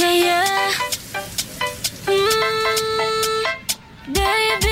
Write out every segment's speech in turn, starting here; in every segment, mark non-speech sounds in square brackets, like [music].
Yeah, yeah. Mm, baby,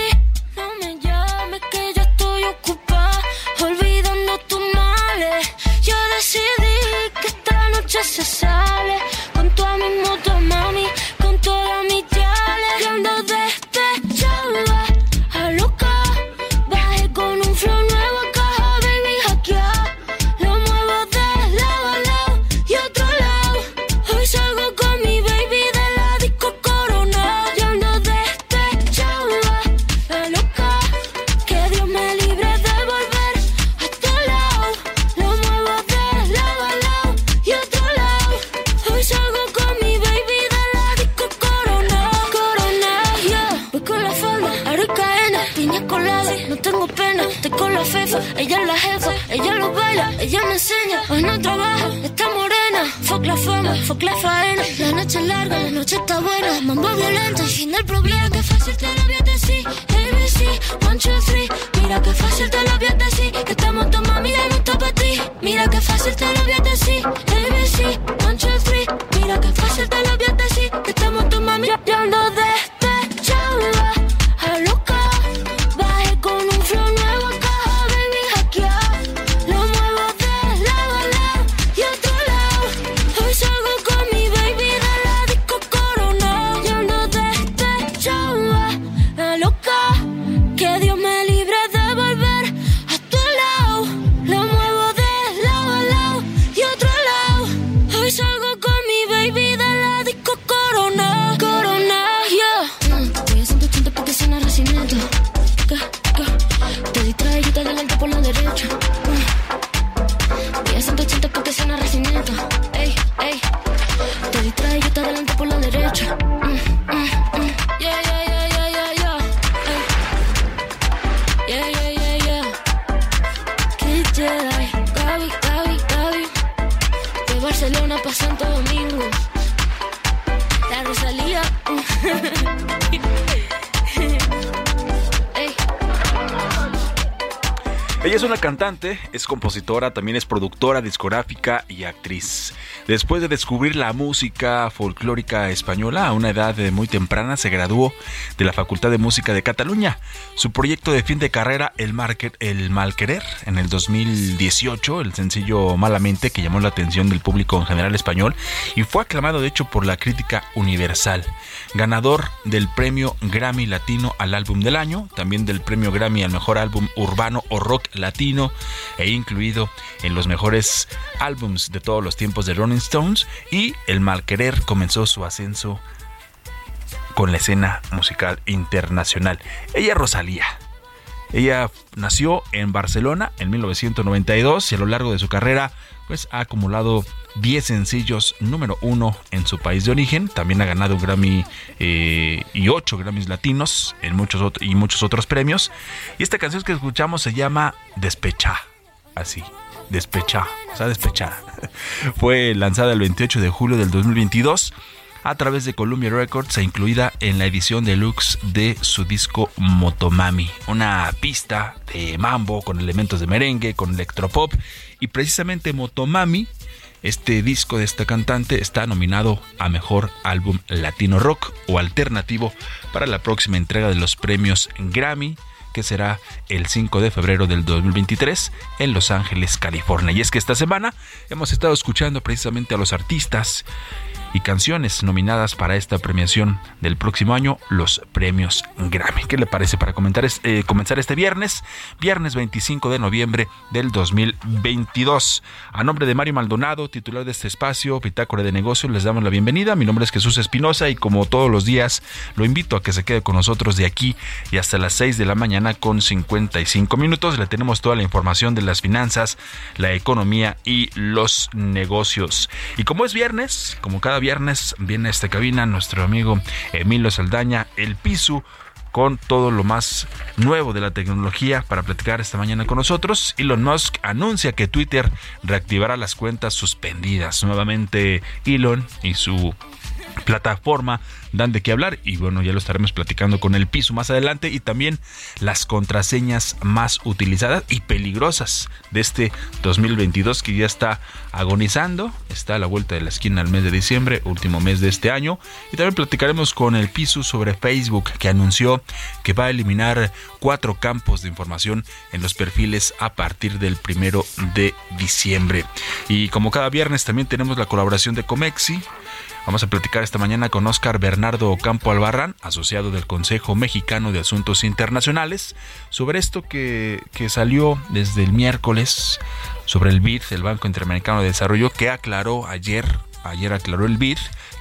cantante, es compositora, también es productora discográfica y actriz. Después de descubrir la música folclórica española a una edad muy temprana, se graduó de la Facultad de Música de Cataluña. Su proyecto de fin de carrera, El, Marque- el Malquerer, en el 2018, el sencillo Malamente, que llamó la atención del público en general español y fue aclamado de hecho por la crítica universal. Ganador del premio Grammy Latino al álbum del año, también del premio Grammy al mejor álbum urbano o rock latino e incluido en los mejores álbums de todos los tiempos de Rolling Stones y El Malquerer comenzó su ascenso con la escena musical internacional. Ella Rosalía. Ella nació en Barcelona en 1992 y a lo largo de su carrera pues ha acumulado 10 sencillos número uno en su país de origen. También ha ganado un Grammy eh, y 8 Grammys latinos en muchos y muchos otros premios. Y esta canción que escuchamos se llama Despecha. Así, Despecha, o sea, despechada. [laughs] Fue lanzada el 28 de julio del 2022. a través de Columbia Records e incluida en la edición deluxe de su disco Motomami, una pista de mambo con elementos de merengue, con electropop y precisamente Motomami este disco de esta cantante está nominado a Mejor Álbum Latino Rock o Alternativo para la próxima entrega de los premios Grammy que será el 5 de febrero del 2023 en Los Ángeles, California. Y es que esta semana hemos estado escuchando precisamente a los artistas y canciones nominadas para esta premiación del próximo año, los premios Grammy. ¿Qué le parece para comentar eh, comenzar este viernes? Viernes 25 de noviembre del 2022. A nombre de Mario Maldonado, titular de este espacio, Pitácora de Negocios, les damos la bienvenida. Mi nombre es Jesús Espinosa y como todos los días, lo invito a que se quede con nosotros de aquí y hasta las 6 de la mañana con 55 minutos. Le tenemos toda la información de las finanzas, la economía y los negocios. Y como es viernes, como cada viernes viene a esta cabina nuestro amigo Emilio Saldaña, el Pisu, con todo lo más nuevo de la tecnología para platicar esta mañana con nosotros. Elon Musk anuncia que Twitter reactivará las cuentas suspendidas. Nuevamente Elon y su plataforma dan de qué hablar. Y bueno, ya lo estaremos platicando con el piso más adelante y también las contraseñas más utilizadas y peligrosas de este 2022 que ya está agonizando, está a la vuelta de la esquina al mes de diciembre, último mes de este año. Y también platicaremos con el piso sobre Facebook que anunció que va a eliminar cuatro campos de información en los perfiles a partir del primero de diciembre. Y como cada viernes también tenemos la colaboración de Comexi Vamos a platicar esta mañana con Oscar Bernardo Campo Albarrán, asociado del Consejo Mexicano de Asuntos Internacionales, sobre esto que, que salió desde el miércoles sobre el BID, el Banco Interamericano de Desarrollo, que aclaró ayer, ayer aclaró el BID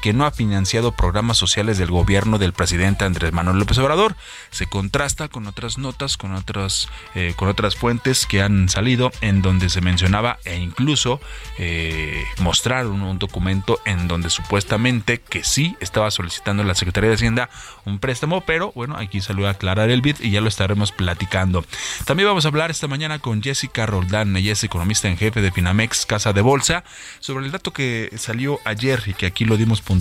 que no ha financiado programas sociales del gobierno del presidente Andrés Manuel López Obrador. Se contrasta con otras notas, con otras, eh, con otras fuentes que han salido en donde se mencionaba e incluso eh, mostraron un documento en donde supuestamente que sí estaba solicitando la Secretaría de Hacienda un préstamo, pero bueno, aquí salió a aclarar el bit y ya lo estaremos platicando. También vamos a hablar esta mañana con Jessica Roldán, ella es economista en jefe de Finamex Casa de Bolsa, sobre el dato que salió ayer y que aquí lo dimos puntualmente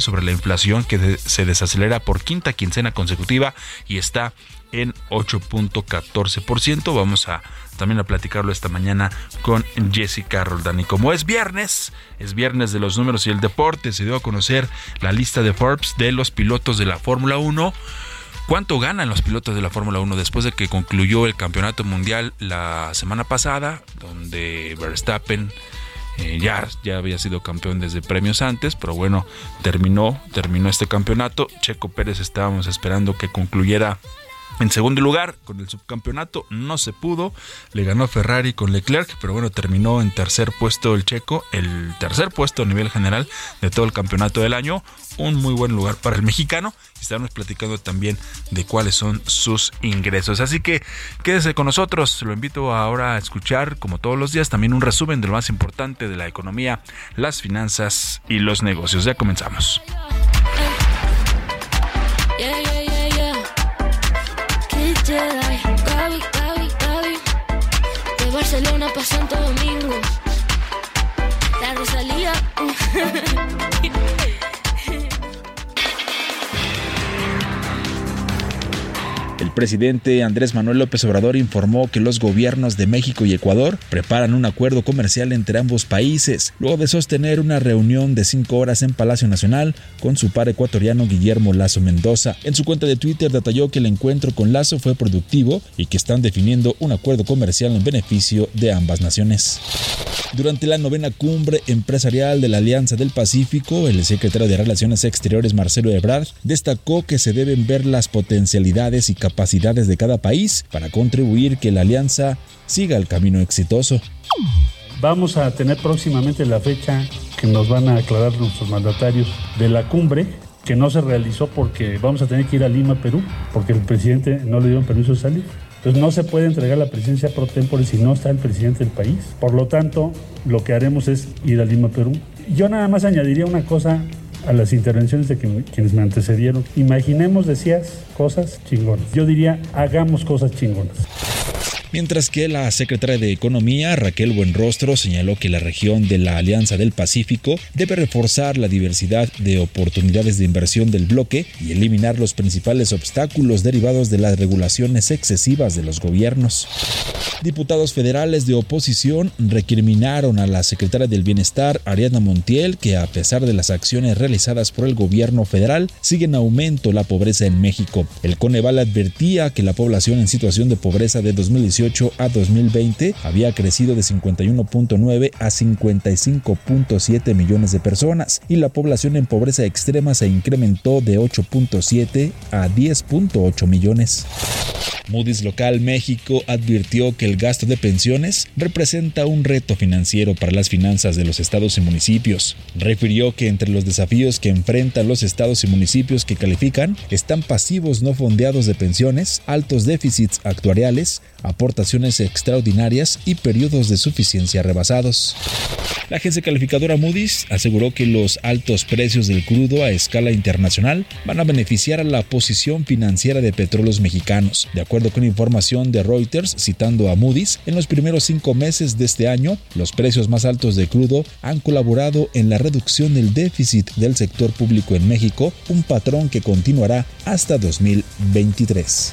sobre la inflación que se desacelera por quinta quincena consecutiva y está en 8.14%. Vamos a también a platicarlo esta mañana con Jessica Roldán. Y como es viernes, es viernes de los números y el deporte, se dio a conocer la lista de Forbes de los pilotos de la Fórmula 1. ¿Cuánto ganan los pilotos de la Fórmula 1 después de que concluyó el campeonato mundial la semana pasada, donde Verstappen eh, ya, ya había sido campeón desde premios antes, pero bueno, terminó, terminó este campeonato. Checo Pérez estábamos esperando que concluyera en segundo lugar, con el subcampeonato no se pudo, le ganó Ferrari con Leclerc, pero bueno, terminó en tercer puesto el checo, el tercer puesto a nivel general de todo el campeonato del año, un muy buen lugar para el mexicano. Estamos platicando también de cuáles son sus ingresos. Así que quédese con nosotros, lo invito ahora a escuchar, como todos los días, también un resumen de lo más importante de la economía, las finanzas y los negocios. Ya comenzamos. Barcelona pa' Santo Domingo. La Rosalía. El [laughs] presidente Andrés Manuel López Obrador informó que los gobiernos de México y Ecuador preparan un acuerdo comercial entre ambos países, luego de sostener una reunión de cinco horas en Palacio Nacional con su par ecuatoriano Guillermo Lazo Mendoza. En su cuenta de Twitter detalló que el encuentro con Lazo fue productivo y que están definiendo un acuerdo comercial en beneficio de ambas naciones. Durante la novena cumbre empresarial de la Alianza del Pacífico, el secretario de Relaciones Exteriores Marcelo Ebrard destacó que se deben ver las potencialidades y capacidades de cada país para contribuir que la alianza siga el camino exitoso. Vamos a tener próximamente la fecha que nos van a aclarar nuestros mandatarios de la cumbre que no se realizó porque vamos a tener que ir a Lima, Perú, porque el presidente no le dieron permiso de salir. Entonces no se puede entregar la presidencia pro tempore si no está el presidente del país. Por lo tanto, lo que haremos es ir a Lima, Perú. Yo nada más añadiría una cosa a las intervenciones de quienes me antecedieron. Imaginemos, decías, cosas chingonas. Yo diría, hagamos cosas chingonas. Mientras que la secretaria de Economía, Raquel Buenrostro, señaló que la región de la Alianza del Pacífico debe reforzar la diversidad de oportunidades de inversión del bloque y eliminar los principales obstáculos derivados de las regulaciones excesivas de los gobiernos. Diputados federales de oposición recriminaron a la secretaria del Bienestar, Ariadna Montiel, que a pesar de las acciones realizadas por el gobierno federal, sigue en aumento la pobreza en México. El Coneval advertía que la población en situación de pobreza de 2018 a 2020 había crecido de 51.9 a 55.7 millones de personas y la población en pobreza extrema se incrementó de 8.7 a 10.8 millones. Moody's Local México advirtió que el gasto de pensiones representa un reto financiero para las finanzas de los estados y municipios. Refirió que entre los desafíos que enfrentan los estados y municipios que califican están pasivos no fondeados de pensiones, altos déficits actuariales, aportaciones extraordinarias y periodos de suficiencia rebasados. La agencia calificadora Moody's aseguró que los altos precios del crudo a escala internacional van a beneficiar a la posición financiera de petróleos mexicanos. De acuerdo con información de Reuters, citando a Moody's, en los primeros cinco meses de este año, los precios más altos de crudo han colaborado en la reducción del déficit del sector público en México, un patrón que continuará hasta 2023.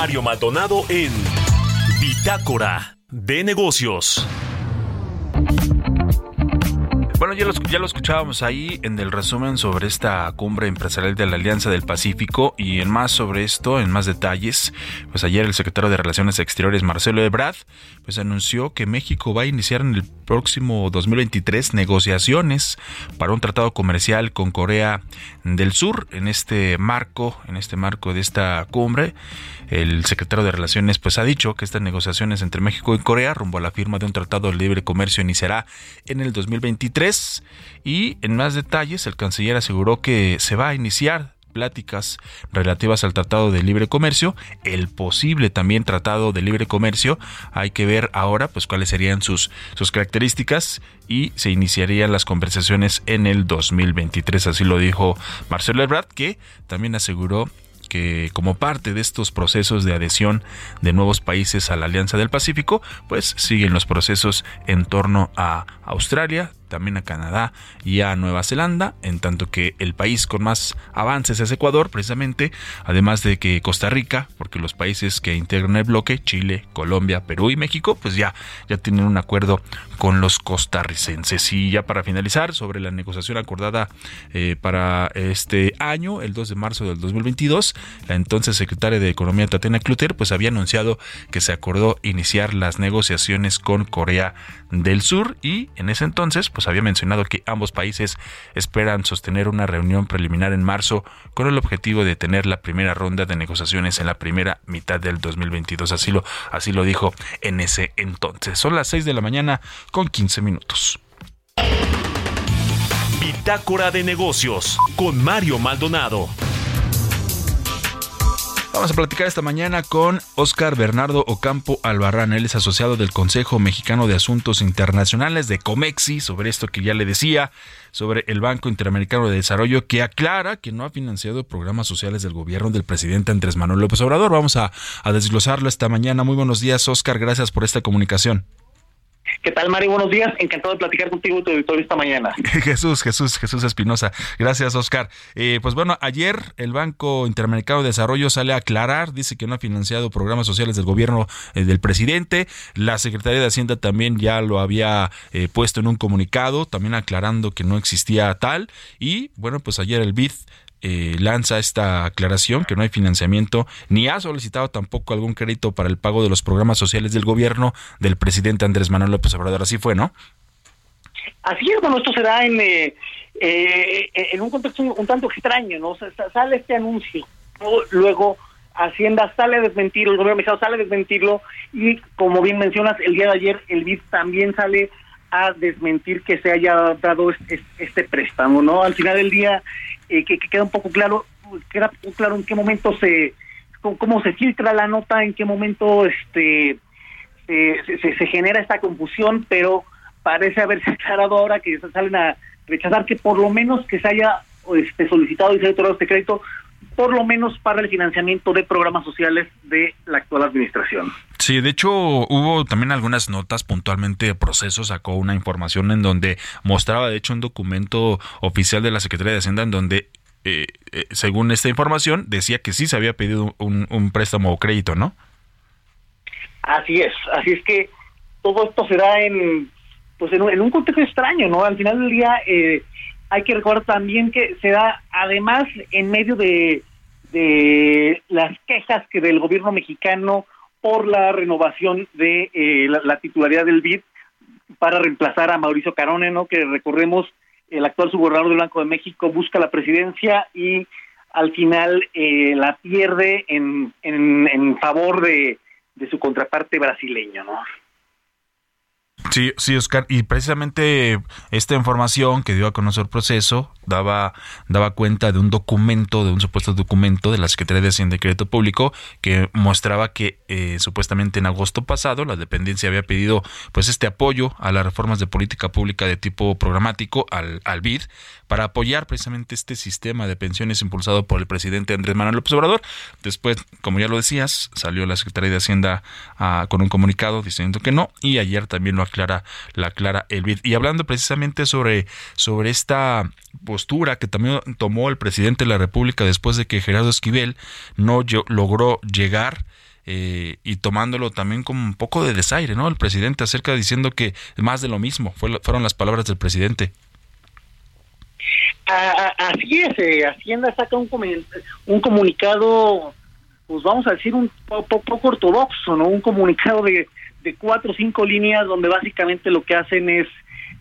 Mario Maldonado en Bitácora de Negocios. Bueno, ya lo, ya escuchábamos ahí en el resumen sobre esta cumbre empresarial de la Alianza del Pacífico y en más sobre esto, en más detalles, pues ayer el secretario de Relaciones Exteriores Marcelo Ebrard pues anunció que México va a iniciar en el próximo 2023 negociaciones para un tratado comercial con Corea del Sur en este marco, en este marco de esta cumbre. El secretario de Relaciones pues ha dicho que estas negociaciones entre México y Corea rumbo a la firma de un tratado de libre comercio iniciará en el 2023 y en más detalles el canciller aseguró que se va a iniciar pláticas relativas al Tratado de Libre Comercio, el posible también Tratado de Libre Comercio, hay que ver ahora pues cuáles serían sus, sus características y se iniciarían las conversaciones en el 2023, así lo dijo Marcelo Ebrard, que también aseguró que como parte de estos procesos de adhesión de nuevos países a la Alianza del Pacífico, pues siguen los procesos en torno a Australia, también a Canadá y a Nueva Zelanda, en tanto que el país con más avances es Ecuador, precisamente, además de que Costa Rica, porque los países que integran el bloque, Chile, Colombia, Perú y México, pues ya, ya tienen un acuerdo con los costarricenses. Y ya para finalizar, sobre la negociación acordada eh, para este año, el 2 de marzo del 2022, la entonces secretaria de Economía Tatiana Cluter, pues había anunciado que se acordó iniciar las negociaciones con Corea del Sur y en ese entonces, pues había mencionado que ambos países esperan sostener una reunión preliminar en marzo con el objetivo de tener la primera ronda de negociaciones en la primera mitad del 2022. Así lo, así lo dijo en ese entonces. Son las 6 de la mañana con 15 minutos. Bitácora de negocios con Mario Maldonado. Vamos a platicar esta mañana con Oscar Bernardo Ocampo Albarrán. Él es asociado del Consejo Mexicano de Asuntos Internacionales de COMEXI, sobre esto que ya le decía, sobre el Banco Interamericano de Desarrollo, que aclara que no ha financiado programas sociales del gobierno del presidente Andrés Manuel López Obrador. Vamos a, a desglosarlo esta mañana. Muy buenos días, Oscar. Gracias por esta comunicación. ¿Qué tal, Mario? Buenos días. Encantado de platicar contigo y tu auditorio esta mañana. [laughs] Jesús, Jesús, Jesús Espinosa. Gracias, Oscar. Eh, pues bueno, ayer el Banco Interamericano de Desarrollo sale a aclarar, dice que no ha financiado programas sociales del gobierno eh, del presidente. La Secretaría de Hacienda también ya lo había eh, puesto en un comunicado, también aclarando que no existía tal. Y bueno, pues ayer el BID eh, lanza esta aclaración que no hay financiamiento ni ha solicitado tampoco algún crédito para el pago de los programas sociales del gobierno del presidente Andrés Manuel López Obrador. Así fue, ¿no? Así es, bueno, esto se da en, eh, eh, en un contexto un, tanto extraño, ¿no? sale este anuncio, luego Hacienda sale a desmentirlo, el gobierno mexicano sale a desmentirlo y como bien mencionas, el día de ayer el BID también sale a desmentir que se haya dado este préstamo, ¿no? Al final del día eh, que, queda un poco claro, queda claro en qué momento se, cómo, se filtra la nota, en qué momento este se, se, genera esta confusión, pero parece haberse [laughs] aclarado ahora que salen a rechazar que por lo menos que se haya este, solicitado y se haya otorgado este crédito por lo menos para el financiamiento de programas sociales de la actual administración. Sí, de hecho hubo también algunas notas puntualmente de proceso, sacó una información en donde mostraba de hecho un documento oficial de la Secretaría de Hacienda en donde, eh, eh, según esta información, decía que sí se había pedido un, préstamo o crédito, ¿no? Así es, así es que todo esto se da en, pues en, un, contexto extraño, ¿no? Al final del día eh, hay que recordar también que se da además en medio de de las quejas que del gobierno mexicano por la renovación de eh, la, titularidad del BID para reemplazar a Mauricio Carone, ¿no? Que recordemos, el actual subgobernador del Banco de México busca la presidencia y al final eh, la pierde en, en, en favor de, de su contraparte brasileño, ¿no? Sí, sí, Oscar, y precisamente esta información que dio a conocer el proceso daba, daba cuenta de un documento, de un supuesto documento de la Secretaría de Hacienda y Crédito Público que mostraba que eh, supuestamente en agosto pasado la dependencia había pedido pues este apoyo a las reformas de política pública de tipo programático al, al BID para apoyar precisamente este sistema de pensiones impulsado por el presidente Andrés Manuel López Obrador. Después, como ya lo decías, salió la Secretaría de Hacienda ah, con un comunicado diciendo que no y ayer también lo aclara, la aclara el BID. Y hablando precisamente sobre, sobre esta postura que también tomó el presidente de la República después de que Gerardo Esquivel no logró llegar eh, y tomándolo también como un poco de desaire, ¿no? El presidente acerca diciendo que más de lo mismo, fueron las palabras del presidente así es, eh, Hacienda saca un, un comunicado, pues vamos a decir un poco, ortodoxo, ¿no? Un comunicado de, de cuatro o cinco líneas donde básicamente lo que hacen es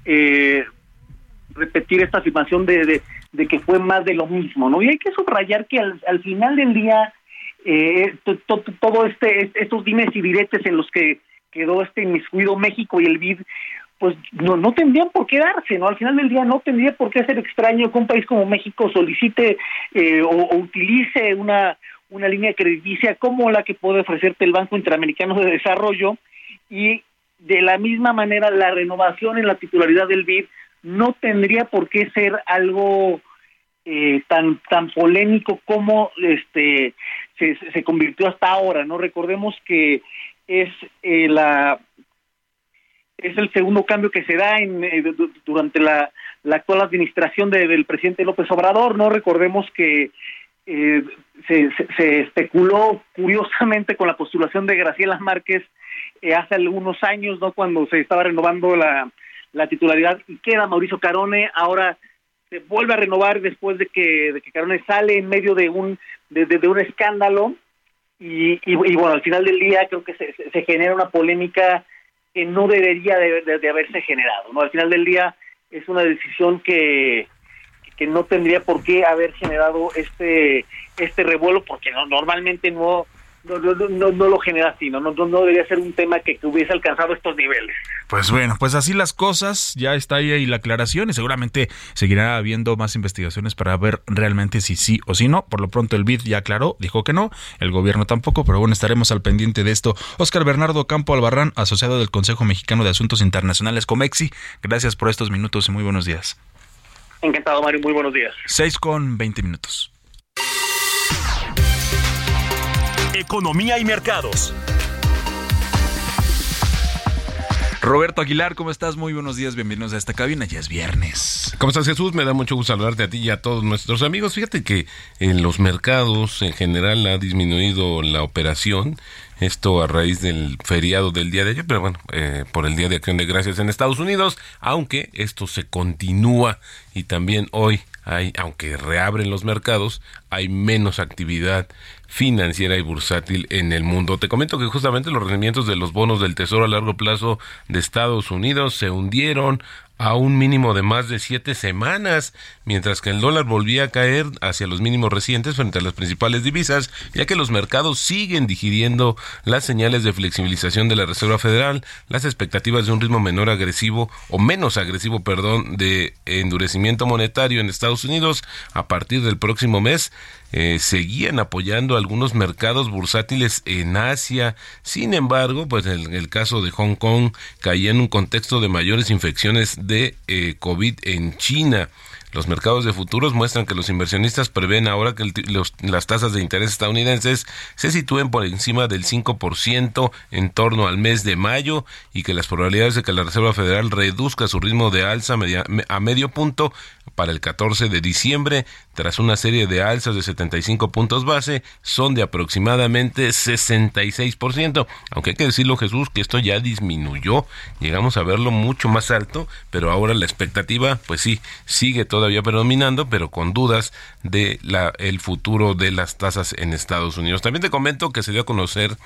eh, repetir esta afirmación de, de, que fue más de lo mismo, ¿no? Y hay que subrayar que al, al final del día eh, todo este estos dimes y diretes en los que quedó este inmiscuido México y el BID pues no, no tendrían por qué darse, ¿no? Al final del día no tendría por qué ser extraño que un país como México solicite eh, o, utilice una, una línea crediticia como la que puede ofrecerte el Banco Interamericano de Desarrollo y de la misma manera la renovación en la titularidad del BID no tendría por qué ser algo eh, tan tan polémico como este se, se convirtió hasta ahora, ¿no? Recordemos que es eh, la es el segundo cambio que se da en, eh, durante la, actual administración del presidente López Obrador. No recordemos que eh, se, especuló curiosamente con la postulación de Graciela Márquez eh, hace algunos años, no cuando se estaba renovando la, titularidad y queda Mauricio Carone. Ahora se vuelve a renovar después de que, de que Carone sale en medio de un de, un escándalo y, y, bueno al final del día creo que se, se genera una polémica que no debería de, haberse generado. ¿no? Al final del día es una decisión que, que no tendría por qué haber generado este este revuelo porque no, normalmente no no, no, no, lo genera así, ¿no? No, no, debería ser un tema que, hubiese alcanzado estos niveles. Pues bueno, pues así las cosas, ya está ahí la aclaración y seguramente seguirá habiendo más investigaciones para ver realmente si sí o si no. Por lo pronto el BID ya aclaró, dijo que no, el gobierno tampoco, pero bueno, estaremos al pendiente de esto. Oscar Bernardo Campo Albarrán, asociado del Consejo Mexicano de Asuntos Internacionales Comexi, gracias por estos minutos y muy buenos días. Encantado, Mario, muy buenos días. Seis con veinte minutos. Economía y mercados. Roberto Aguilar, ¿cómo estás? Muy buenos días, bienvenidos a esta cabina, ya es viernes. ¿Cómo estás Jesús? Me da mucho gusto saludarte a ti y a todos nuestros amigos. Fíjate que en los mercados en general ha disminuido la operación, esto a raíz del feriado del día de ayer, pero bueno, eh, por el Día de Acción de Gracias en Estados Unidos, aunque esto se continúa y también hoy hay, aunque reabren los mercados, hay menos actividad financiera y bursátil en el mundo. Te comento que justamente los rendimientos de los bonos del Tesoro a largo plazo de Estados Unidos se hundieron a un mínimo de más de siete semanas, mientras que el dólar volvía a caer hacia los mínimos recientes frente a las principales divisas, ya que los mercados siguen digiriendo las señales de flexibilización de la Reserva Federal, las expectativas de un ritmo menor agresivo o menos agresivo, perdón, de endurecimiento monetario en Estados Unidos a partir del próximo mes eh, seguían apoyando algunos mercados bursátiles en Asia. Sin embargo, pues en el caso de Hong Kong caía en un contexto de mayores infecciones de eh, COVID en China. Los mercados de futuros muestran que los inversionistas prevén ahora que las tasas de interés estadounidenses se sitúen por encima del 5% en torno al mes de mayo y que las probabilidades de que la Reserva Federal reduzca su ritmo de alza a medio punto para el 14 de diciembre, tras una serie de alzas de 75 puntos base, son de aproximadamente 66%. Aunque hay que decirlo, Jesús, que esto ya disminuyó. Llegamos a verlo mucho más alto, pero ahora la expectativa, pues sí, sigue todavía predominando, pero con dudas de la, el futuro de las tasas en Estados Unidos. También te comento que se dio a conocer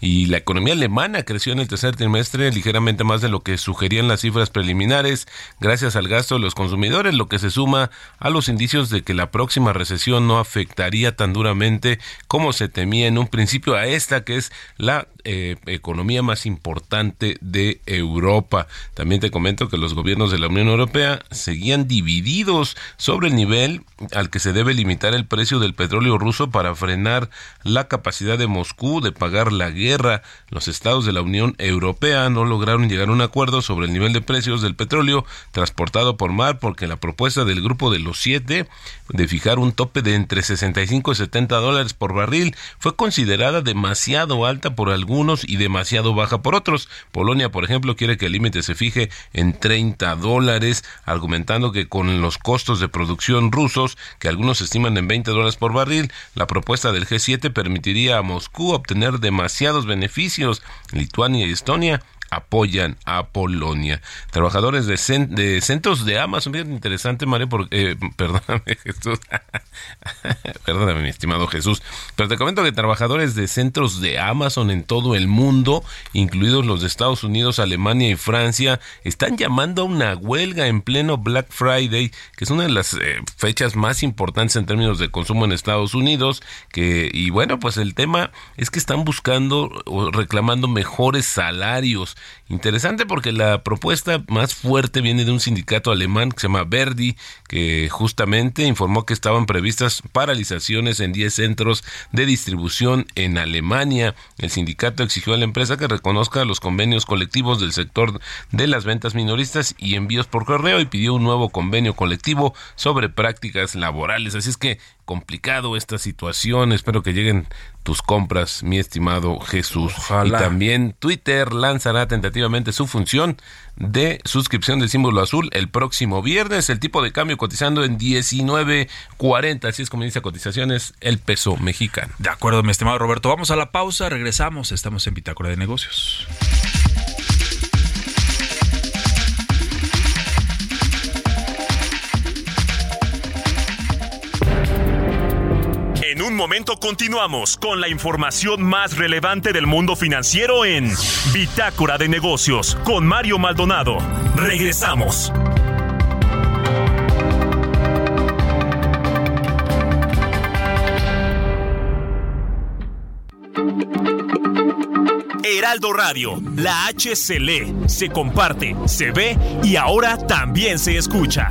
y la economía alemana creció en el tercer trimestre ligeramente más de lo que sugerían las cifras preliminares gracias al gasto de los consumidores, lo que se suma a los indicios de que la próxima recesión no afectaría tan duramente como se temía en un principio a esta que es la eh, economía más importante de Europa. También te comento que los gobiernos de la Unión Europea seguían divididos sobre el nivel al que se debe limitar el precio del petróleo ruso para frenar la capacidad de Moscú de pagar la guerra. Los estados de la Unión Europea no lograron llegar a un acuerdo sobre el nivel de precios del petróleo transportado por mar porque la propuesta del grupo de los siete de fijar un tope de entre 65 y 70 dólares por barril fue considerada demasiado alta por algunos y demasiado baja por otros. Polonia, por ejemplo, quiere que el límite se fije en 30 dólares, argumentando que con los costos de producción rusos, que algunos estiman en 20 dólares por barril, la propuesta del G7 permitiría a Moscú obtener demasiados beneficios. Lituania y Estonia apoyan a Polonia. Trabajadores de, centros de Amazon, bien interesante, Mario, porque, eh, [laughs] perdóname, Jesús, [laughs] perdóname, mi estimado Jesús, pero te comento que trabajadores de centros de Amazon en todo el mundo, incluidos los de Estados Unidos, Alemania y Francia, están llamando a una huelga en pleno Black Friday, que es una de las eh, fechas más importantes en términos de consumo en Estados Unidos, que, y bueno, pues el tema es que están buscando o reclamando mejores salarios Interesante porque la propuesta más fuerte viene de un sindicato alemán que se llama Verdi, que justamente informó que estaban previstas paralizaciones en 10 centros de distribución en Alemania. El sindicato exigió a la empresa que reconozca los convenios colectivos del sector de las ventas minoristas y envíos por correo y pidió un nuevo convenio colectivo sobre prácticas laborales. Así es que complicado esta situación. Espero que lleguen tus compras, mi estimado Jesús. Y también Twitter lanzará tentativamente su función de suscripción del símbolo azul el próximo viernes. El tipo de cambio cotizando en 19.40. Así es como dice cotizaciones el peso mexicano. De acuerdo, mi estimado Roberto. Vamos a la pausa, regresamos. Estamos en Bitácora de Negocios. En un momento continuamos con la información más relevante del mundo financiero en Bitácora de Negocios con Mario Maldonado. Regresamos. Heraldo Radio, la H se lee, se comparte, se ve y ahora también se escucha.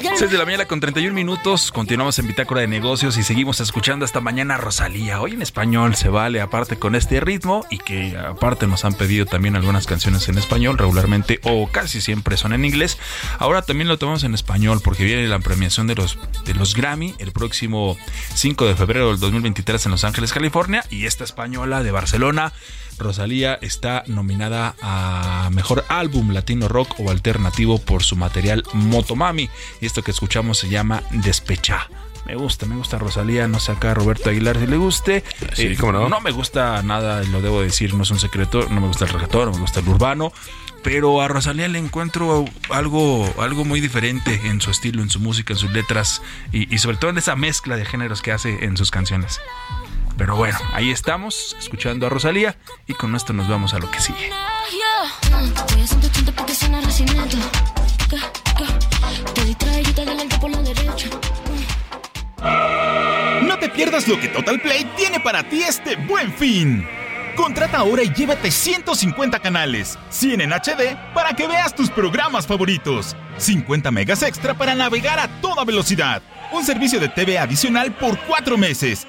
6 de la mañana con 31 minutos. Continuamos en Bitácora de Negocios y seguimos escuchando esta mañana a Rosalía. Hoy en español se vale, aparte con este ritmo y que aparte nos han pedido también algunas canciones en español regularmente o casi siempre son en inglés. Ahora también lo tomamos en español porque viene la premiación de los, de los Grammy el próximo 5 de febrero del 2023 en Los Ángeles, California. Y esta española de Barcelona. Rosalía está nominada a Mejor Álbum Latino Rock o Alternativo por su material Motomami. Y esto que escuchamos se llama Despecha. Me gusta, me gusta Rosalía, no sé acá a Roberto Aguilar si le guste. Sí, cómo no. No me gusta nada, lo debo decir, no es un secreto, no me gusta el reggaetón, no me gusta el urbano. Pero a Rosalía le encuentro algo, algo muy diferente en su estilo, en su música, en sus letras y, y sobre todo en esa mezcla de géneros que hace en sus canciones. Pero bueno, ahí estamos, escuchando a Rosalía y con esto nos vamos a lo que sigue. Yeah. Voy a 180 porque suena recimiento. ¿Qué? ¿Qué? Te distrae y te adelante por la derecha. No te pierdas lo que Total Play tiene para ti este buen fin. Contrata ahora y llévate 150 canales, 100 en HD para que veas tus programas favoritos, 50 megas extra para navegar a toda velocidad, un servicio de TV adicional por 4 meses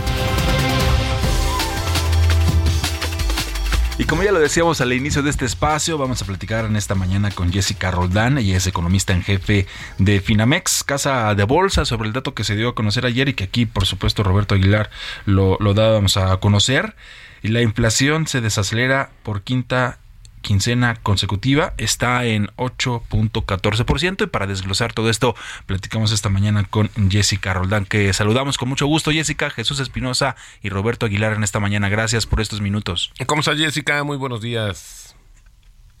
Y como ya lo decíamos al inicio de este espacio, vamos a platicar en esta mañana con Jessica Roldán. Ella es economista en jefe de Finamex, Casa de Bolsa, sobre el dato que se dio a conocer ayer y que aquí, por supuesto, Roberto Aguilar lo, lo dábamos a conocer. Y la inflación se desacelera por quinta quincena consecutiva está en 8.14% y para desglosar todo esto platicamos esta mañana con Jessica Roldán que saludamos con mucho gusto Jessica, Jesús Espinosa y Roberto Aguilar en esta mañana. Gracias por estos minutos. ¿Cómo está Jessica? Muy buenos días.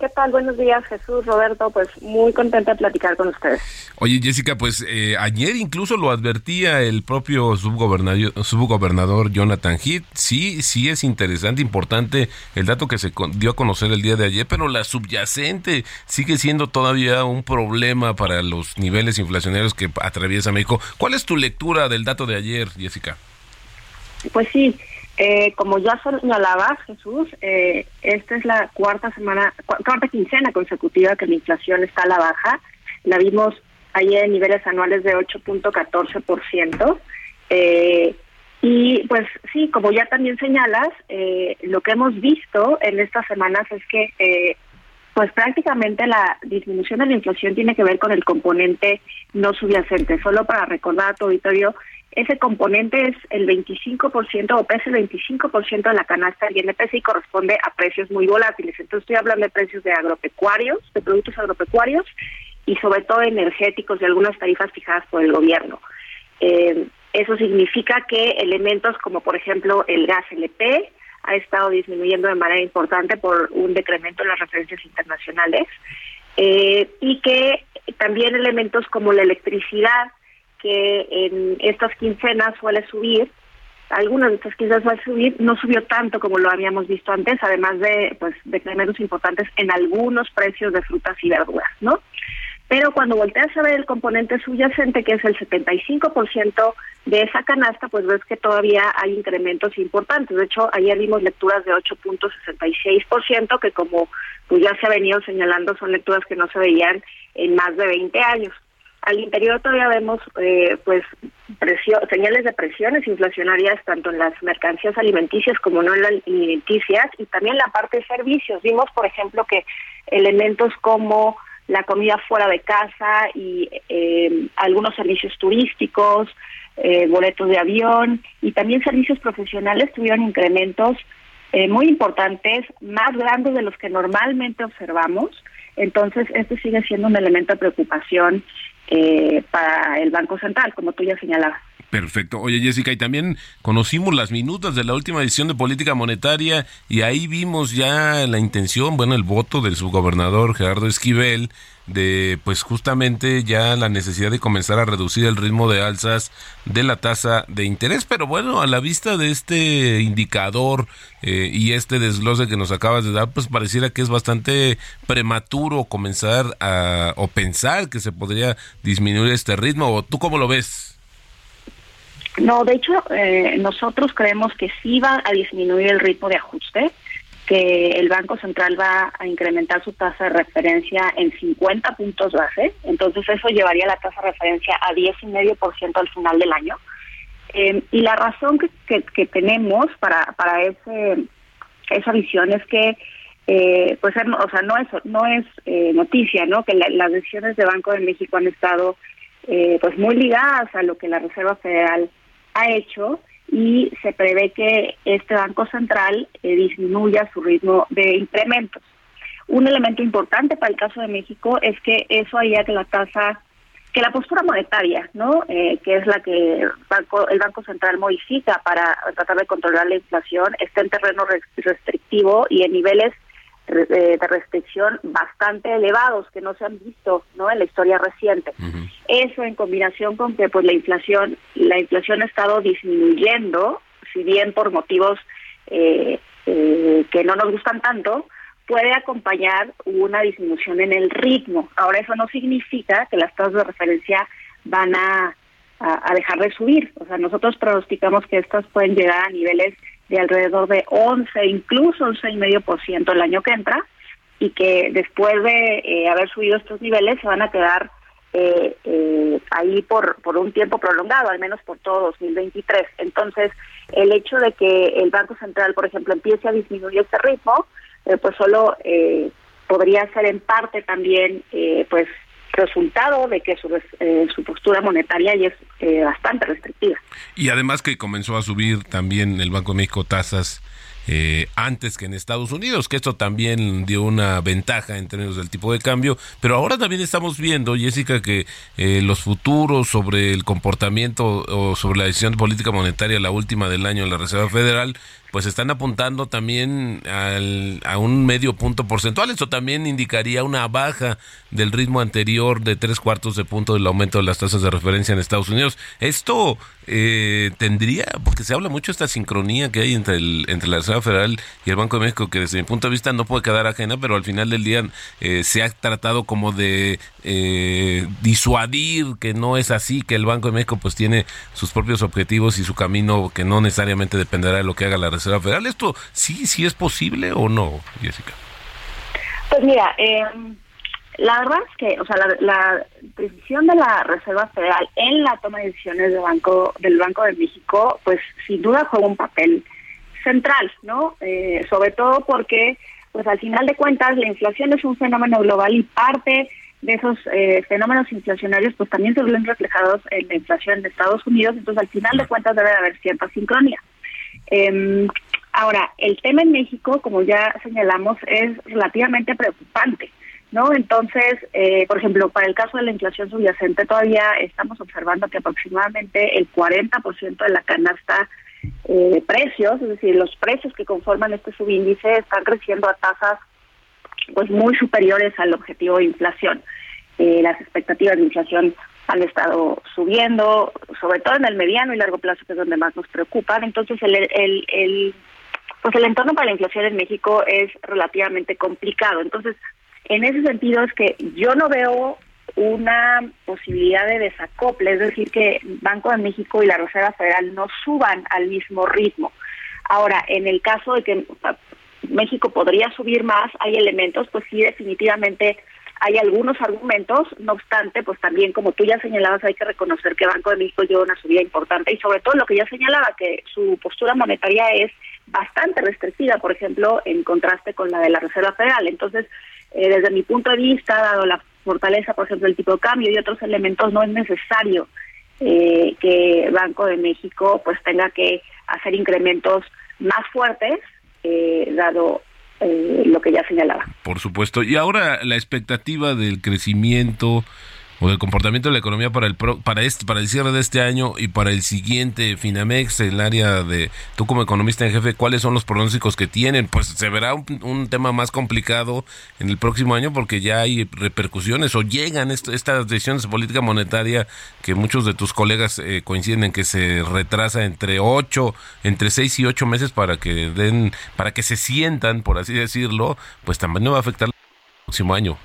¿Qué tal? Buenos días, Jesús, Roberto. Pues muy contenta de platicar con ustedes. Oye, Jessica, pues eh, ayer incluso lo advertía el propio subgobernador, subgobernador Jonathan Heath. Sí, sí es interesante, importante el dato que se dio a conocer el día de ayer, pero la subyacente sigue siendo todavía un problema para los niveles inflacionarios que atraviesa México. ¿Cuál es tu lectura del dato de ayer, Jessica? Pues sí, eh, como ya señalaba Jesús, eh, esta es la cuarta semana, cu cuarta quincena consecutiva que la inflación está a la baja. La vimos ayer en niveles anuales de 8.14%. Eh, y pues sí, como ya también señalas, eh, lo que hemos visto en estas semanas es que eh, pues prácticamente la disminución de la inflación tiene que ver con el componente no subyacente. Solo para recordar a tu auditorio, ese componente es el 25% o pesa el 25% de la canasta del INPC y corresponde a precios muy volátiles. Entonces estoy hablando de precios de agropecuarios, de productos agropecuarios y sobre todo energéticos y algunas tarifas fijadas por el gobierno. Eh, eso significa que elementos como por ejemplo el gas LP ha estado disminuyendo de manera importante por un decremento en las referencias internacionales eh, y que también elementos como la electricidad que en estas quincenas suele subir, algunas de estas quincenas suele subir, no subió tanto como lo habíamos visto antes, además de pues decrementos importantes en algunos precios de frutas y verduras, ¿no? Pero cuando volteas a ver el componente subyacente, que es el 75% de esa canasta, pues ves que todavía hay incrementos importantes. De hecho, ayer vimos lecturas de 8.66%, que como pues ya se ha venido señalando, son lecturas que no se veían en más de 20 años. Al interior todavía vemos eh, pues señales de presiones inflacionarias tanto en las mercancías alimenticias como no en las alimenticias y también la parte de servicios. Vimos, por ejemplo, que elementos como la comida fuera de casa y eh, algunos servicios turísticos, eh, boletos de avión y también servicios profesionales tuvieron incrementos eh, muy importantes, más grandes de los que normalmente observamos. Entonces, este sigue siendo un elemento de preocupación eh, para el Banco Central, como tú ya señalabas. Perfecto. Oye, Jessica, y también conocimos las minutas de la última edición de política monetaria y ahí vimos ya la intención, bueno, el voto del subgobernador Gerardo Esquivel de pues justamente ya la necesidad de comenzar a reducir el ritmo de alzas de la tasa de interés. Pero bueno a la vista de este indicador eh, y este desglose que nos acabas de dar pues pareciera que es bastante prematuro comenzar a o pensar que se podría disminuir este ritmo. O tú cómo lo ves no, de hecho, eh, nosotros creemos que sí va a disminuir el ritmo de ajuste, que el Banco Central va a incrementar su tasa de referencia en 50 puntos base, entonces eso llevaría la tasa de referencia a 10,5% al final del año. Eh, y la razón que, que, tenemos para, para ese, esa visión es que eh, pues o sea no es no es eh, noticia no que las decisiones de Banco de México han estado eh, pues muy ligadas a lo que la Reserva Federal ha hecho y se prevé que este Banco Central eh, disminuya su ritmo de incrementos. Un elemento importante para el caso de México es que eso haría que la tasa, que la postura monetaria, ¿no? Eh, que es la que banco, el Banco Central modifica para tratar de controlar la inflación, esté en terreno restrictivo y en niveles de restricción bastante elevados que no se han visto no en la historia reciente. Eso en combinación con que pues la inflación la inflación ha estado disminuyendo si bien por motivos eh, eh, que no nos gustan tanto puede acompañar una disminución en el ritmo. Ahora eso no significa que las tasas de referencia van a, a dejar de subir. O sea nosotros pronosticamos que estas pueden llegar a niveles de alrededor de 11, incluso 11,5% el año que entra, y que después de eh, haber subido estos niveles se van a quedar eh, eh, ahí por, por un tiempo prolongado, al menos por todo 2023. Entonces, el hecho de que el Banco Central, por ejemplo, empiece a disminuir este ritmo, pues solo podría ser en parte también, pues resultado de que su, eh, su postura monetaria ya es eh, bastante restrictiva. Y además que comenzó a subir también el Banco de México tasas eh, antes que en Estados Unidos, que esto también dio una ventaja en términos del tipo de cambio, pero ahora también estamos viendo, Jessica, que los futuros sobre el comportamiento o sobre la decisión de política monetaria, la última del año en la Reserva Federal, pues están apuntando también al, a un medio punto porcentual. Esto también indicaría una baja del ritmo anterior de tres cuartos de punto del aumento de las tasas de referencia en Estados Unidos. Esto eh, tendría, porque se habla mucho de esta sincronía que hay entre, el, entre la Reserva Federal y el Banco de México, que desde mi punto de vista no puede quedar ajena, pero al final del día eh, se ha tratado como de eh, disuadir que no es así, que el Banco de México pues tiene sus propios objetivos y su camino que no necesariamente dependerá de lo que haga la Reserva Federal. ¿Esto sí, sí es posible o no, Jessica? Pues mira, eh, la verdad es que, o sea, la, decisión de la Reserva Federal en la toma de decisiones del Banco, del Banco de México, pues sin duda juega un papel central, ¿no? Eh, sobre todo porque, pues al final de cuentas, la inflación es un fenómeno global y parte de esos eh, fenómenos inflacionarios, pues también se ven reflejados en la inflación de Estados Unidos, entonces al final de cuentas debe de haber cierta sincronía. Eh, ahora, el tema en México, como ya señalamos, es relativamente preocupante. ¿no? Entonces, eh, por ejemplo, para el caso de la inflación subyacente, todavía estamos observando que aproximadamente el 40% de la canasta eh, de precios, es decir, los precios que conforman este subíndice están creciendo a tasas pues muy superiores al objetivo de inflación. Eh, las expectativas de inflación han estado subiendo, sobre todo en el mediano y largo plazo, que es donde más nos preocupan. Entonces, el, el, el pues el entorno para la inflación en México es relativamente complicado. Entonces, en ese sentido es que yo no veo una posibilidad de desacople, es decir, que Banco de México y la Reserva Federal no suban al mismo ritmo. Ahora, en el caso de que México podría subir más, hay elementos, pues sí, definitivamente hay algunos argumentos, no obstante, pues también como tú ya señalabas, hay que reconocer que Banco de México lleva una subida importante y sobre todo lo que ya señalaba, que su postura monetaria es bastante restrictiva, por ejemplo, en contraste con la de la Reserva Federal. Entonces, eh, desde mi punto de vista, dado la fortaleza, por ejemplo, del tipo de cambio y otros elementos, no es necesario eh, que Banco de México pues tenga que hacer incrementos más fuertes, eh, dado eh, lo que ya señalaba. Por supuesto. Y ahora la expectativa del crecimiento o del comportamiento de la economía para el para este para el cierre de este año y para el siguiente Finamex el área de tú como economista en jefe cuáles son los pronósticos que tienen pues se verá un, tema más complicado en el próximo año porque ya hay repercusiones o llegan estas decisiones de política monetaria que muchos de tus colegas eh, coinciden en que se retrasa entre ocho entre seis y ocho meses para que den para que se sientan por así decirlo pues también no va a afectar el próximo año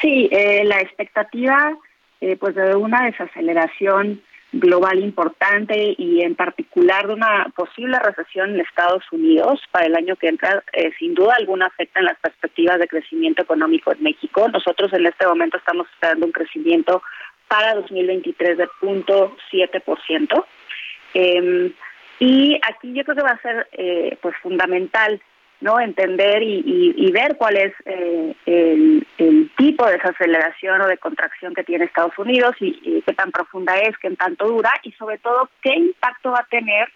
Sí, eh, la expectativa eh, pues de una desaceleración global importante y en particular de una posible recesión en Estados Unidos para el año que entra, eh, sin duda alguna afecta en las perspectivas de crecimiento económico en México. Nosotros en este momento estamos esperando un crecimiento para 2023 de 0.7%. Eh, em, y aquí yo creo que va a ser eh, pues fundamental no entender y, ver cuál es eh, el, tipo de desaceleración o de contracción que tiene Estados Unidos y, qué tan profunda es, qué tanto dura y sobre todo qué impacto va a tener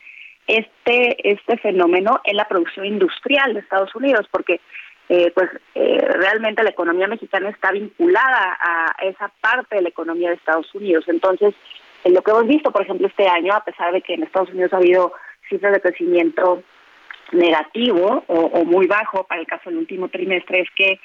este este fenómeno en la producción industrial de Estados Unidos porque eh, pues eh, realmente la economía mexicana está vinculada a esa parte de la economía de Estados Unidos. Entonces en lo que hemos visto por ejemplo este año a pesar de que en Estados Unidos ha habido cifras de crecimiento negativo o, muy bajo para el caso del último trimestre es que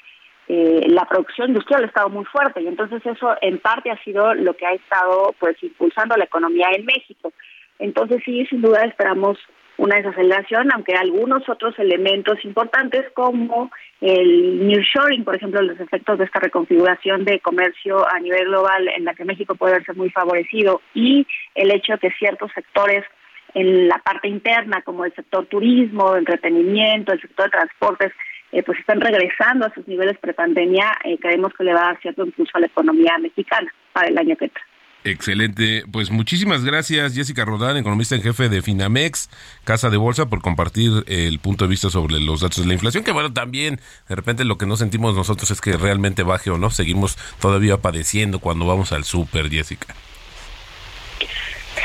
eh, la producción industrial ha estado muy fuerte y entonces eso en parte ha sido lo que ha estado pues impulsando la economía en México. Entonces sí, sin duda esperamos una desaceleración, aunque algunos otros elementos importantes como el nearshoring, por ejemplo, los efectos de esta reconfiguración de comercio a nivel global en la que México puede verse muy favorecido y el hecho de que ciertos sectores en la parte interna, como el sector turismo, entretenimiento, el sector de transportes, eh, pues están regresando a sus niveles prepandemia, eh, creemos que le va a dar cierto impulso a la economía mexicana para el año que entra. Excelente. Pues muchísimas gracias, Jessica Rodán, economista en jefe de Finamex, Casa de Bolsa, por compartir el punto de vista sobre los datos de la inflación. Que bueno, también de repente lo que no sentimos nosotros es que realmente baje o no. Seguimos todavía padeciendo cuando vamos al súper, Jessica.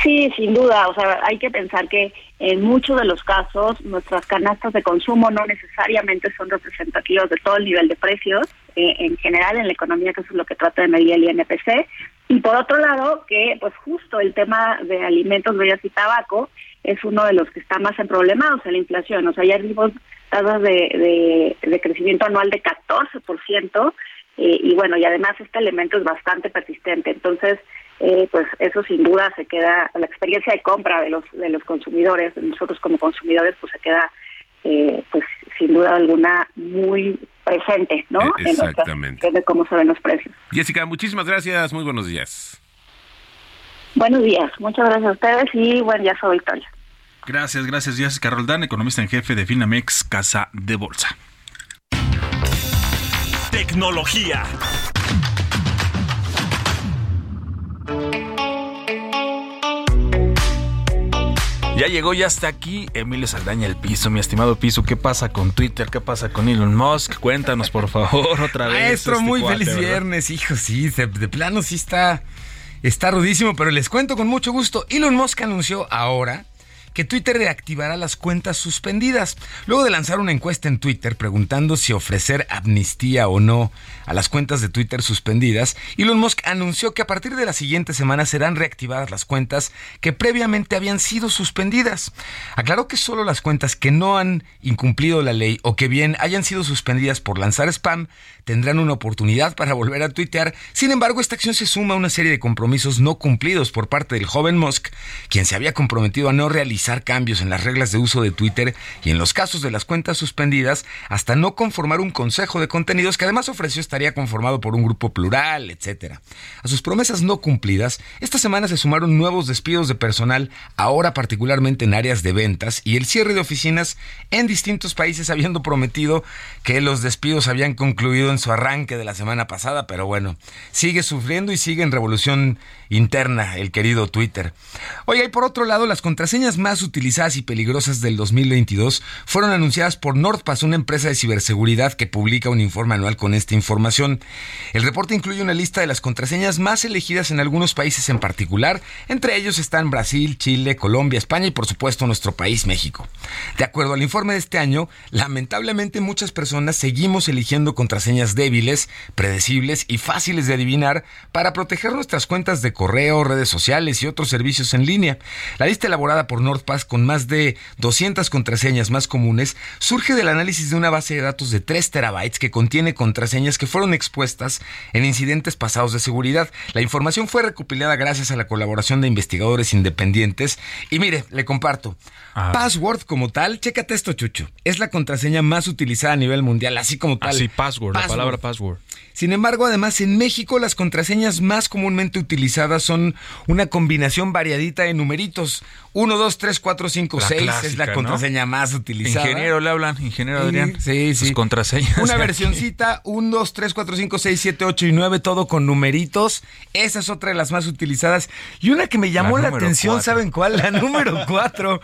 Sí, sin duda. O sea, hay que pensar que en muchos de los casos nuestras canastas de consumo no necesariamente son representativas de todo el nivel de precios eh, en general en la economía, que eso es lo que trata de medir el INPC. Y por otro lado, que pues justo el tema de alimentos, bebidas y tabaco es uno de los que está más en problemas en la inflación. O sea, ya vimos tasas de, de, crecimiento anual de 14%. Eh, y bueno, y además este elemento es bastante persistente. Entonces, eh, pues eso sin duda se queda, la experiencia de compra de los de los consumidores, nosotros como consumidores, pues se queda, eh, pues sin duda alguna muy presente, ¿no? E, exactamente. En de cómo se ven los precios. Jessica, muchísimas gracias, muy buenos días. Buenos días, muchas gracias a ustedes y buen día, soy Victoria. Gracias, gracias Jessica Roldán, economista en jefe de Finamex Casa de Bolsa. Tecnología. Ya llegó, ya está aquí Emilio Saldaña el piso, mi estimado piso. ¿Qué pasa con Twitter? ¿Qué pasa con Elon Musk? Cuéntanos, por favor, [laughs] otra vez. Maestro, este muy feliz viernes, hijo, sí, de, de, plano sí está, está rudísimo, pero les cuento con mucho gusto. Elon Musk anunció ahora que Twitter reactivará las cuentas suspendidas, luego de lanzar una encuesta en Twitter preguntando si ofrecer amnistía o no a las cuentas de Twitter suspendidas, Elon Musk anunció que a partir de la siguiente semana serán reactivadas las cuentas que previamente habían sido suspendidas. Aclaró que solo las cuentas que no han incumplido la ley o que bien hayan sido suspendidas por lanzar spam tendrán una oportunidad para volver a tuitear. Sin embargo, esta acción se suma a una serie de compromisos no cumplidos por parte del joven Musk, quien se había comprometido a no realizar cambios en las reglas de uso de Twitter y en los casos de las cuentas suspendidas, hasta no conformar un consejo de contenidos que además ofreció estaría conformado por un grupo plural, etc. A sus promesas no cumplidas, esta semana se sumaron nuevos despidos de personal, ahora particularmente en áreas de ventas, y el cierre de oficinas en distintos países habiendo prometido que los despidos habían concluido en su arranque de la semana pasada, pero bueno, sigue sufriendo y sigue en revolución interna el querido Twitter. Oye, y por otro lado, las contraseñas más utilizadas y peligrosas del 2022 fueron anunciadas por NordPass, una empresa de ciberseguridad que publica un informe anual con esta información. El reporte incluye una lista de las contraseñas más elegidas en algunos países en particular, entre ellos están Brasil, Chile, Colombia, España y por supuesto nuestro país, México. De acuerdo al informe de este año, lamentablemente muchas personas seguimos eligiendo contraseñas débiles, predecibles y fáciles de adivinar para proteger nuestras cuentas de correo, redes sociales y otros servicios en línea. La lista elaborada por Con más de 200 contraseñas más comunes surge del análisis de una base de datos de 3 terabytes que contiene contraseñas que fueron expuestas en incidentes pasados de seguridad. La información fue recopilada gracias a la colaboración de investigadores independientes y mire, le comparto. Password como tal, chécate esto, Chucho. Es la contraseña más utilizada a nivel mundial, así como tal. Así, password, la palabra password. Sin embargo, además, en México las contraseñas más comúnmente utilizadas son una combinación variadita de numeritos. 1, 2, 3, 4, 5, La 6 es clásica, la contraseña más utilizada. Ingeniero le hablan, ingeniero Adrián. Sí, sí. Sus contraseñas. Una versioncita, 1, 2, 3, 4, 5, 6, 7, 8 y 9, todo con numeritos. Esa es otra de las más utilizadas. Y una que me llamó La la, atención, cuatro. ¿saben cuál? La número 4.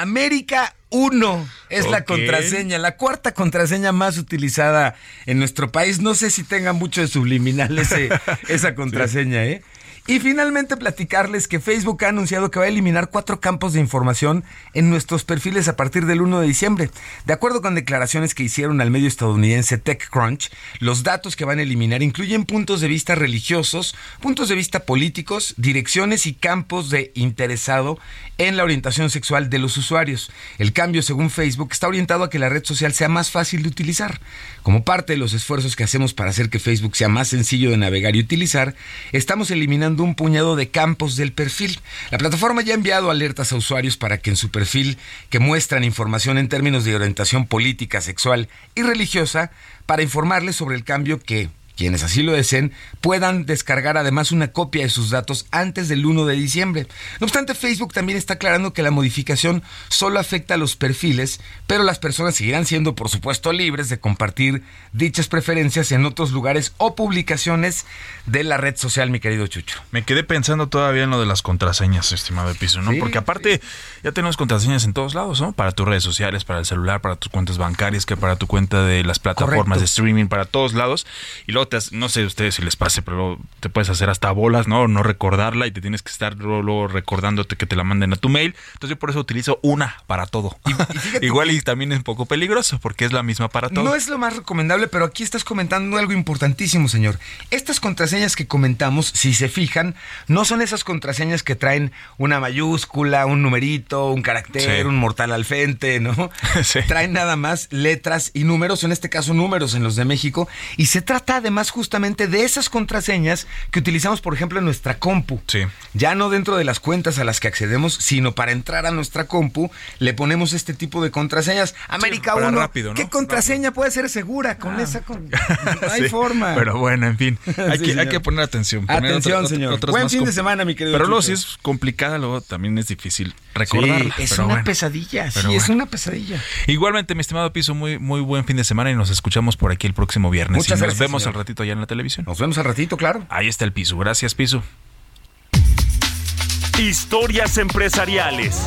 América 1 es la contraseña, la cuarta contraseña más utilizada en nuestro país. No sé si tenga mucho de subliminal ese- [laughs] esa contraseña, ¿eh? Y finalmente platicarles que Facebook ha anunciado que va a eliminar cuatro campos de información en nuestros perfiles a partir del 1 de diciembre. De acuerdo con declaraciones que hicieron al medio estadounidense TechCrunch, los datos que van a eliminar incluyen puntos de vista religiosos, puntos de vista políticos, direcciones y campos de interesado en la orientación sexual de los usuarios. El cambio, según Facebook, está orientado a que la red social sea más fácil de utilizar. Como parte de los esfuerzos que hacemos para hacer que Facebook sea más sencillo de navegar y utilizar, estamos eliminando un puñado de campos del perfil. La plataforma ya ha enviado alertas a usuarios para que en su perfil, que muestran información en términos de orientación política, sexual y religiosa, para informarles sobre el cambio que quienes así lo deseen puedan descargar además una copia de sus datos antes del 1 de diciembre. No obstante, Facebook también está aclarando que la modificación solo afecta a los perfiles, pero las personas seguirán siendo, por supuesto, libres de compartir dichas preferencias en otros lugares o publicaciones de la red social, mi querido Chucho. Me quedé pensando todavía en lo de las contraseñas, estimado Episo, ¿no? Sí, Porque aparte ya tenemos contraseñas en todos lados, ¿no? Para tus redes sociales, para el celular, para tus cuentas bancarias, que para tu cuenta de las plataformas Correcto. de streaming, para todos lados. Y luego, te, no sé ustedes si les pase, pero luego te puedes hacer hasta bolas, ¿no? No recordarla y te tienes que estar luego, luego recordándote que te la manden a tu mail. Entonces yo por eso utilizo una para todo. [laughs] Igual y también es un poco peligroso porque es la misma para todo. No es lo más recomendable, pero aquí estás comentando algo importantísimo, señor. Estas contraseñas que comentamos, si se fijan, no son esas contraseñas que traen una mayúscula, un numerito, un carácter, Sí. un mortal al frente, ¿no? [laughs] Traen nada más letras y números, en este caso números en los de México, y se trata además justamente de esas contraseñas que utilizamos, por ejemplo, en nuestra compu. Sí. Ya no dentro de las cuentas a las que accedemos, sino para entrar a nuestra compu, le ponemos este tipo de contraseñas. América para 1, rápido, ¿no? ¿qué contraseña puede ser segura con esa? con- [laughs] No hay Sí, forma. Pero bueno, en fin, [laughs] hay, Sí, que, hay señor. que poner atención. poner Atención, señor. Buen fin de semana, mi querido Pero luego si es complicada, luego también es difícil recordarla. Sí, es pero una bueno. pesadilla, sí, Pero es bueno. una pesadilla. Igualmente, mi estimado Piso, muy, muy buen fin de semana y nos escuchamos por aquí el próximo viernes. Muchas y nos gracias, vemos señor. al ratito allá en la televisión. Nos vemos al ratito, claro. Ahí está el Piso. Gracias, Piso. Historias empresariales.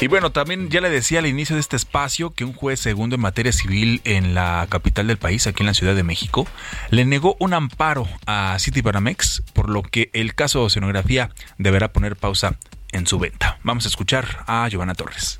Y bueno, también ya le decía al inicio de este espacio que un juez segundo en materia civil en la capital del país, aquí en la Ciudad de México, le negó un amparo a Citibanamex, por lo que el caso de oceanografía deberá poner pausa en su venta. Vamos a escuchar a Giovanna Torres.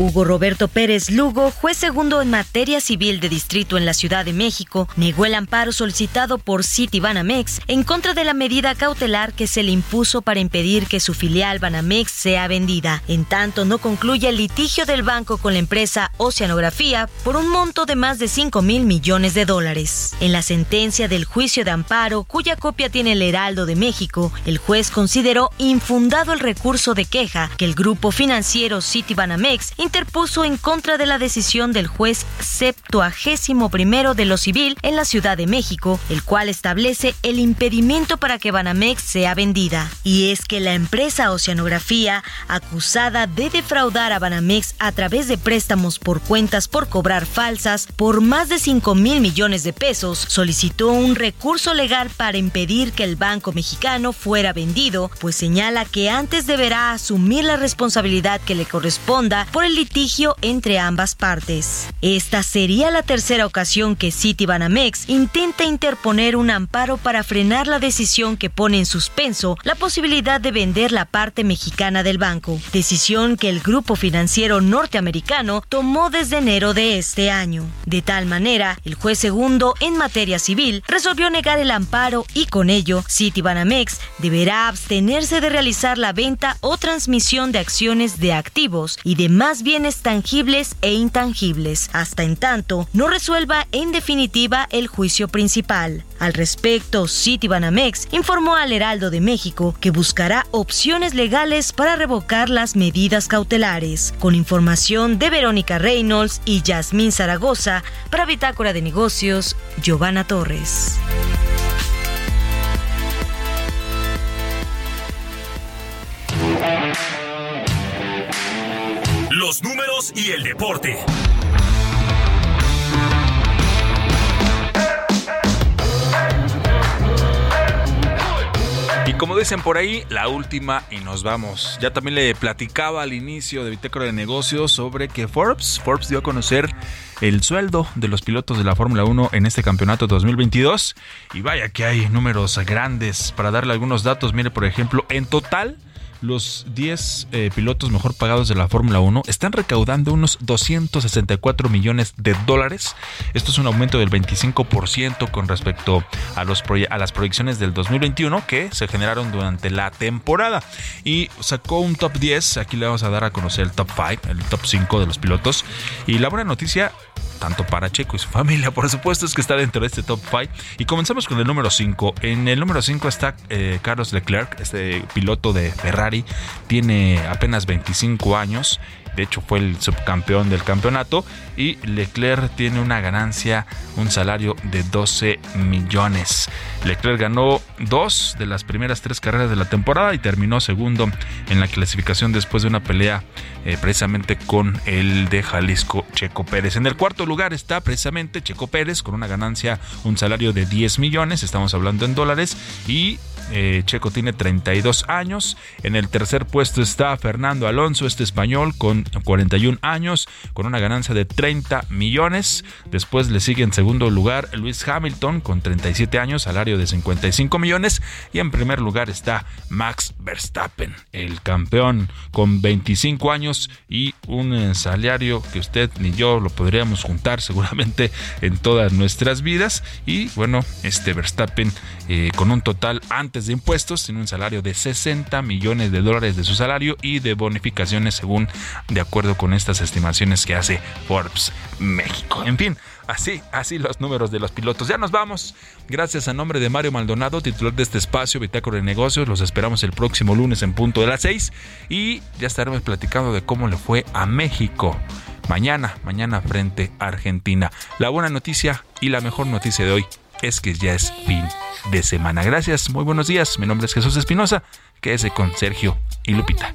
Hugo Roberto Pérez Lugo, juez segundo en materia civil de distrito en la Ciudad de México, negó el amparo solicitado por Citibanamex en contra de la medida cautelar que se le impuso para impedir que su filial Banamex sea vendida. En tanto, no concluye el litigio del banco con la empresa Oceanografía por un monto de más de 5 mil millones de dólares. En la sentencia del juicio de amparo, cuya copia tiene el Heraldo de México, el juez consideró infundado el recurso de queja que el grupo financiero Citibanamex interpuso en contra de la decisión del juez septuagésimo primero de lo civil en la Ciudad de México, el cual establece el impedimento para que Banamex sea vendida. Y es que la empresa Oceanografía, acusada de defraudar a Banamex a través de préstamos por cuentas por cobrar falsas por más de 5 mil millones de pesos, solicitó un recurso legal para impedir que el banco mexicano fuera vendido, pues señala que antes deberá asumir la responsabilidad que le corresponda por el litigio entre ambas partes. Esta sería la tercera ocasión que Citibanamex intenta interponer un amparo para frenar la decisión que pone en suspenso la posibilidad de vender la parte mexicana del banco, decisión que el grupo financiero norteamericano tomó desde enero de este año. De tal manera, el juez segundo en materia civil resolvió negar el amparo y con ello Citibanamex deberá abstenerse de realizar la venta o transmisión de acciones de activos y demás bienes tangibles e intangibles, hasta en tanto no resuelva en definitiva el juicio principal. Al respecto, Citibanamex informó al Heraldo de México que buscará opciones legales para revocar las medidas cautelares. Con información de Verónica Reynolds y Yasmín Zaragoza, para Bitácora de Negocios, Giovanna Torres. Y el deporte. Y como dicen por ahí, la última y nos vamos. Ya también le platicaba al inicio de Bitácora de Negocios sobre que Forbes, Forbes dio a conocer el sueldo de los pilotos de la Fórmula 1 en este campeonato 2022. Y vaya que hay números grandes para darle algunos datos. Mire, por ejemplo, en total los 10 eh, pilotos mejor pagados de la Fórmula 1 están recaudando unos 264 millones de dólares. Esto es un aumento del 25% con respecto a, los a las proyecciones del 2021 que se generaron durante la temporada. Y sacó un top 10. Aquí le vamos a dar a conocer el top 5, el top 5 de los pilotos. Y la buena noticia tanto para Checo y su [laughs] familia, por supuesto, es que está dentro de este top 5. Y comenzamos con el número 5. En el número 5 está eh, Carlos Leclerc, este piloto de Ferrari, tiene apenas 25 años de hecho fue el subcampeón del campeonato y Leclerc tiene una ganancia, un salario de 12 millones. Leclerc ganó dos de las primeras tres carreras de la temporada y terminó segundo en la clasificación después de una pelea eh, precisamente con el de Jalisco Checo Pérez. En el cuarto lugar está precisamente Checo Pérez con una ganancia, un salario de 10 millones, estamos hablando en dólares y eh, Checo tiene 32 años. En el tercer puesto está Fernando Alonso, este español, con 41 años, con una ganancia de 30 millones. Después le sigue en segundo lugar Luis Hamilton, con 37 años, salario de 55 millones. Y en primer lugar está Max Verstappen, el campeón, con 25 años y un eh, salario que usted ni yo lo podríamos juntar [laughs] seguramente en todas nuestras vidas. Y bueno, este Verstappen eh, con un total antes de impuestos tiene un salario de 60 millones de dólares de su salario y de bonificaciones según de acuerdo con estas estimaciones que hace Forbes México. En fin, así, así los números de los pilotos. Ya nos vamos. Gracias a nombre de Mario Maldonado, titular de este espacio, Bitácora de Negocios. Los esperamos el próximo lunes en punto de las 6 y ya estaremos platicando de cómo le fue a México mañana, mañana frente a Argentina. La buena noticia y la mejor noticia de hoy es que ya es fin de semana. Gracias, muy buenos días. Mi nombre es Jesús Espinosa. Quédese con Sergio y Lupita.